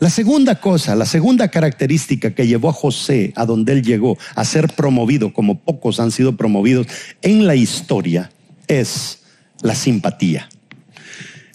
La segunda cosa, la segunda característica que llevó a José a donde él llegó a ser promovido, como pocos han sido promovidos en la historia, es la simpatía.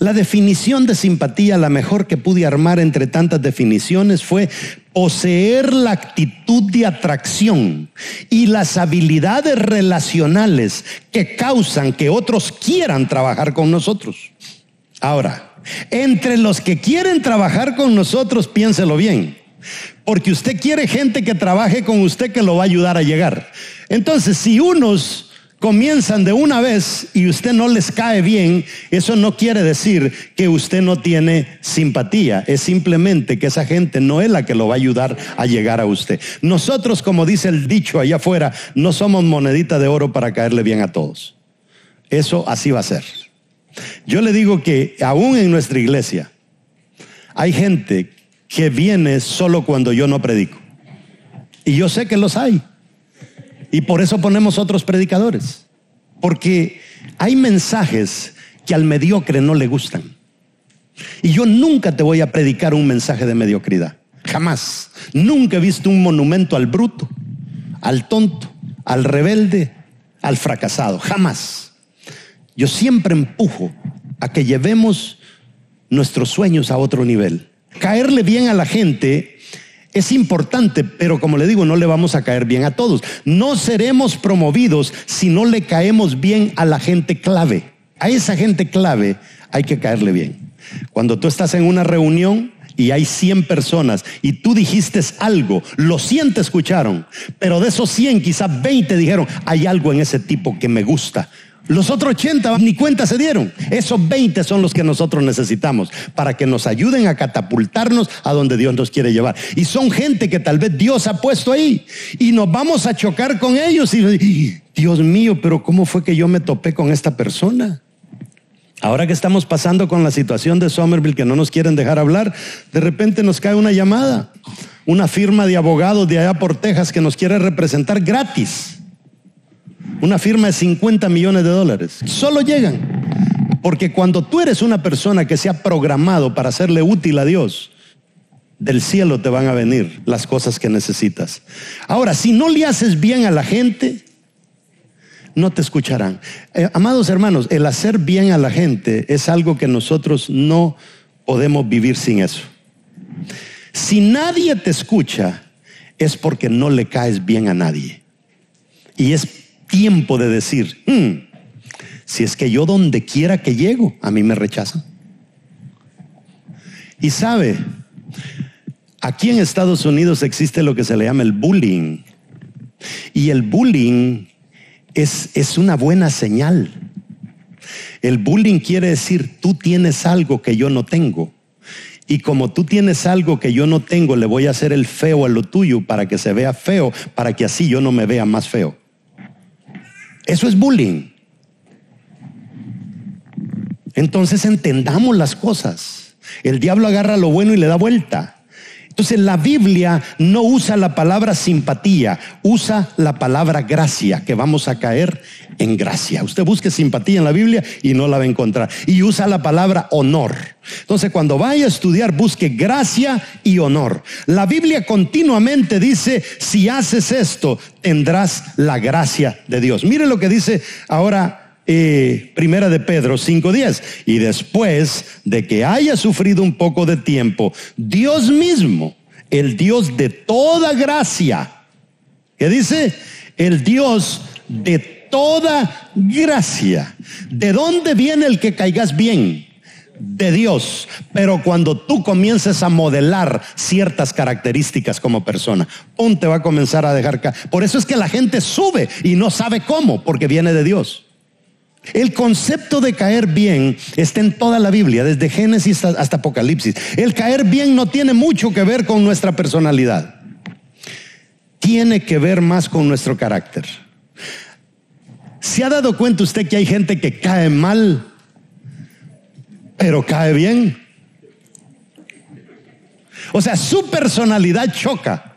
La definición de simpatía, la mejor que pude armar entre tantas definiciones, fue poseer la actitud de atracción y las habilidades relacionales que causan que otros quieran trabajar con nosotros. Ahora, entre los que quieren trabajar con nosotros, piénselo bien. Porque usted quiere gente que trabaje con usted que lo va a ayudar a llegar. Entonces, si unos comienzan de una vez y usted no les cae bien, eso no quiere decir que usted no tiene simpatía. Es simplemente que esa gente no es la que lo va a ayudar a llegar a usted. Nosotros, como dice el dicho allá afuera, no somos monedita de oro para caerle bien a todos. Eso así va a ser. Yo le digo que aún en nuestra iglesia hay gente que viene solo cuando yo no predico. Y yo sé que los hay. Y por eso ponemos otros predicadores. Porque hay mensajes que al mediocre no le gustan. Y yo nunca te voy a predicar un mensaje de mediocridad. Jamás. Nunca he visto un monumento al bruto, al tonto, al rebelde, al fracasado. Jamás. Yo siempre empujo a que llevemos nuestros sueños a otro nivel. Caerle bien a la gente es importante, pero como le digo, no le vamos a caer bien a todos. No seremos promovidos si no le caemos bien a la gente clave. A esa gente clave hay que caerle bien. Cuando tú estás en una reunión y hay 100 personas y tú dijiste algo, los 100 te escucharon, pero de esos 100 quizás 20 dijeron, hay algo en ese tipo que me gusta los otros 80 ni cuenta se dieron. Esos 20 son los que nosotros necesitamos para que nos ayuden a catapultarnos a donde Dios nos quiere llevar. Y son gente que tal vez Dios ha puesto ahí. Y nos vamos a chocar con ellos. Y Dios mío, pero ¿cómo fue que yo me topé con esta persona? Ahora que estamos pasando con la situación de Somerville que no nos quieren dejar hablar, de repente nos cae una llamada. Una firma de abogados de allá por Texas que nos quiere representar gratis. Una firma de 50 millones de dólares. Solo llegan. Porque cuando tú eres una persona que se ha programado para hacerle útil a Dios, del cielo te van a venir las cosas que necesitas. Ahora, si no le haces bien a la gente, no te escucharán. Eh, amados hermanos, el hacer bien a la gente es algo que nosotros no podemos vivir sin eso. Si nadie te escucha, es porque no le caes bien a nadie. Y es tiempo de decir, hmm, si es que yo donde quiera que llego, a mí me rechazan. Y sabe, aquí en Estados Unidos existe lo que se le llama el bullying. Y el bullying es, es una buena señal. El bullying quiere decir, tú tienes algo que yo no tengo. Y como tú tienes algo que yo no tengo, le voy a hacer el feo a lo tuyo para que se vea feo, para que así yo no me vea más feo. Eso es bullying. Entonces entendamos las cosas. El diablo agarra lo bueno y le da vuelta. Entonces la Biblia no usa la palabra simpatía, usa la palabra gracia, que vamos a caer en gracia. Usted busque simpatía en la Biblia y no la va a encontrar. Y usa la palabra honor. Entonces cuando vaya a estudiar, busque gracia y honor. La Biblia continuamente dice, si haces esto, tendrás la gracia de Dios. Mire lo que dice ahora eh, primera de Pedro 5.10. Y después de que haya sufrido un poco de tiempo, Dios mismo, el Dios de toda gracia, ¿qué dice? El Dios de toda gracia. ¿De dónde viene el que caigas bien? de Dios, pero cuando tú comiences a modelar ciertas características como persona, un te va a comenzar a dejar caer. Por eso es que la gente sube y no sabe cómo, porque viene de Dios. El concepto de caer bien está en toda la Biblia, desde Génesis hasta Apocalipsis. El caer bien no tiene mucho que ver con nuestra personalidad. Tiene que ver más con nuestro carácter. ¿Se ha dado cuenta usted que hay gente que cae mal, pero cae bien? O sea, su personalidad choca,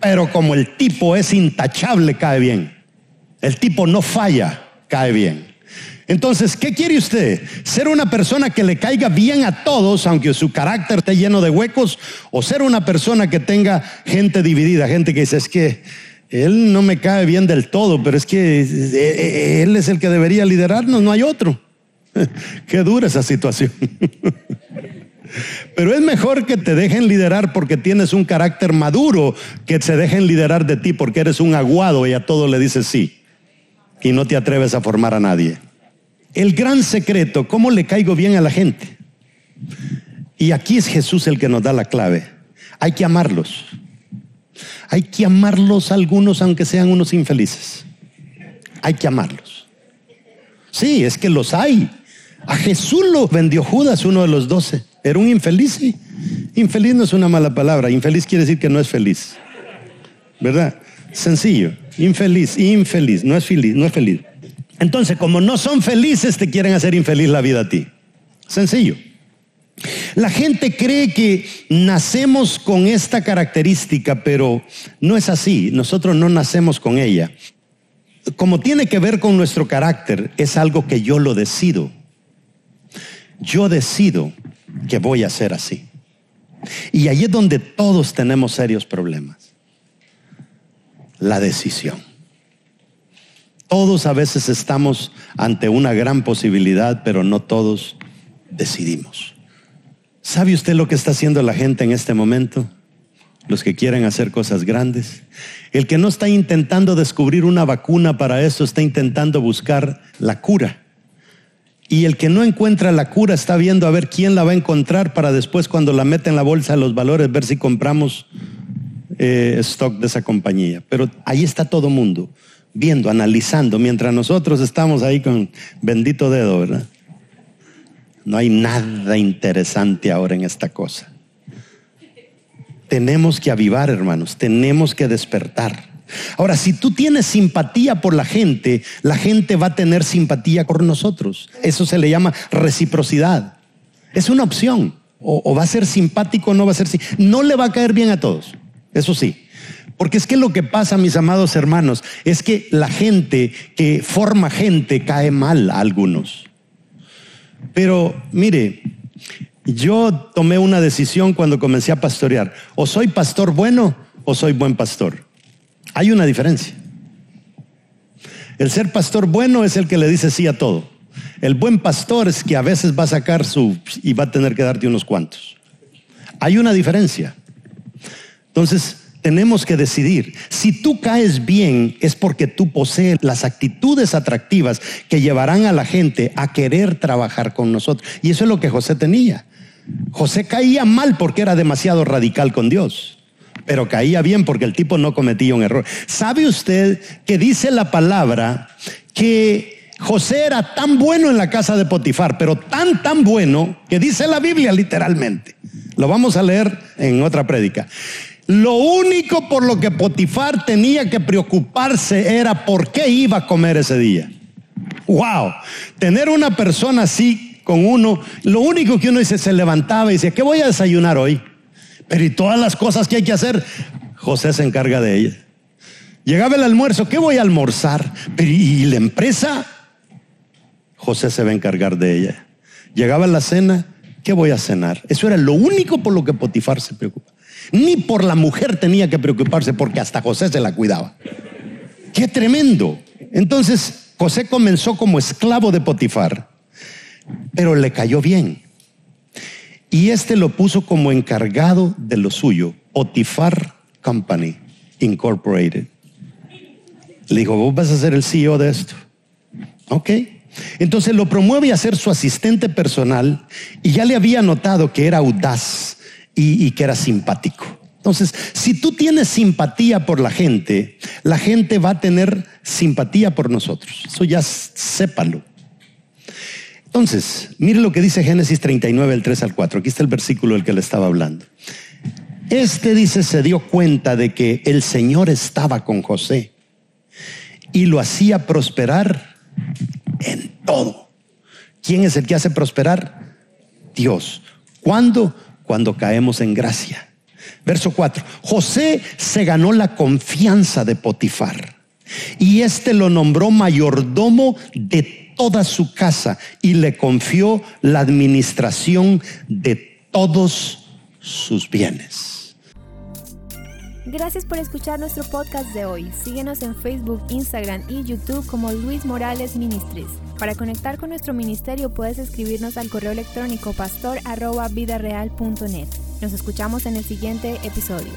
pero como el tipo es intachable, cae bien. El tipo no falla, cae bien. Entonces, ¿qué quiere usted? ¿Ser una persona que le caiga bien a todos, aunque su carácter esté lleno de huecos? ¿O ser una persona que tenga gente dividida, gente que dice, es que él no me cae bien del todo, pero es que eh, eh, él es el que debería liderarnos, no hay otro? Qué dura esa situación. Pero es mejor que te dejen liderar porque tienes un carácter maduro que se dejen liderar de ti porque eres un aguado y a todo le dices sí. Y no te atreves a formar a nadie. El gran secreto, ¿cómo le caigo bien a la gente? Y aquí es Jesús el que nos da la clave. Hay que amarlos. Hay que amarlos algunos aunque sean unos infelices. Hay que amarlos. Sí, es que los hay. A Jesús lo vendió Judas, uno de los doce. Era un infeliz. Infeliz no es una mala palabra. Infeliz quiere decir que no es feliz. ¿Verdad? Sencillo. Infeliz, infeliz. No es feliz, no es feliz. Entonces, como no son felices, te quieren hacer infeliz la vida a ti. Sencillo. La gente cree que nacemos con esta característica, pero no es así. Nosotros no nacemos con ella. Como tiene que ver con nuestro carácter, es algo que yo lo decido. Yo decido que voy a ser así. Y ahí es donde todos tenemos serios problemas. La decisión. Todos a veces estamos ante una gran posibilidad, pero no todos decidimos. ¿Sabe usted lo que está haciendo la gente en este momento? Los que quieren hacer cosas grandes. El que no está intentando descubrir una vacuna para eso, está intentando buscar la cura. Y el que no encuentra la cura está viendo a ver quién la va a encontrar para después cuando la mete en la bolsa de los valores ver si compramos eh, stock de esa compañía. Pero ahí está todo mundo viendo, analizando, mientras nosotros estamos ahí con bendito dedo, ¿verdad? No hay nada interesante ahora en esta cosa. Tenemos que avivar, hermanos, tenemos que despertar. Ahora, si tú tienes simpatía por la gente, la gente va a tener simpatía por nosotros. Eso se le llama reciprocidad. Es una opción. O, va a ser simpático o no va a ser simpático. No le va a caer bien a todos. Eso sí. Porque es que lo que pasa, mis amados hermanos, es que la gente que forma gente cae mal a algunos. Pero mire, yo tomé una decisión cuando comencé a pastorear. O soy pastor bueno o soy buen pastor. Hay una diferencia. El ser pastor bueno es el que le dice sí a todo. El buen pastor es que a veces va a sacar su y va a tener que darte unos cuantos. Hay una diferencia. Entonces, tenemos que decidir. Si tú caes bien es porque tú posees las actitudes atractivas que llevarán a la gente a querer trabajar con nosotros. Y eso es lo que José tenía. José caía mal porque era demasiado radical con Dios, pero caía bien porque el tipo no cometía un error. ¿Sabe usted que dice la palabra que José era tan bueno en la casa de Potifar, pero tan, tan bueno que dice la Biblia literalmente? Lo vamos a leer en otra prédica lo único por lo que Potifar tenía que preocuparse era por qué iba a comer ese día. Wow, tener una persona así con uno, lo único que uno dice, se levantaba y decía, ¿qué voy a desayunar hoy? Pero y todas las cosas que hay que hacer, José se encarga de ella. Llegaba el almuerzo, ¿qué voy a almorzar? Pero ¿y la empresa? José se va a encargar de ella. Llegaba la cena, ¿qué voy a cenar? Eso era lo único por lo que Potifar se preocupa. Ni por la mujer tenía que preocuparse porque hasta José se la cuidaba. Qué tremendo. Entonces José comenzó como esclavo de Potifar, pero le cayó bien. Y este lo puso como encargado de lo suyo, Potifar Company Incorporated. Le dijo, vos vas a ser el CEO de esto. Ok. Entonces lo promueve a ser su asistente personal y ya le había notado que era audaz, y, que era simpático. Entonces, si tú tienes simpatía por la gente, la gente va a tener simpatía por nosotros. Eso ya sépalo. Entonces, mire lo que dice Génesis 39, el 3 al 4. Aquí está el versículo del que le estaba hablando. Este dice, se dio cuenta de que el Señor estaba con José y lo hacía prosperar en todo. ¿Quién es el que hace prosperar? Dios. ¿Cuándo? Cuando caemos en gracia. Verso 4. José se ganó la confianza de Potifar y éste lo nombró mayordomo de toda su casa y le confió la administración de todos sus bienes. Gracias por escuchar nuestro podcast de hoy. Síguenos en Facebook, Instagram y YouTube como Luis Morales Ministries. Para conectar con nuestro ministerio puedes escribirnos al correo electrónico pastor@vidareal.net. Nos escuchamos en el siguiente episodio.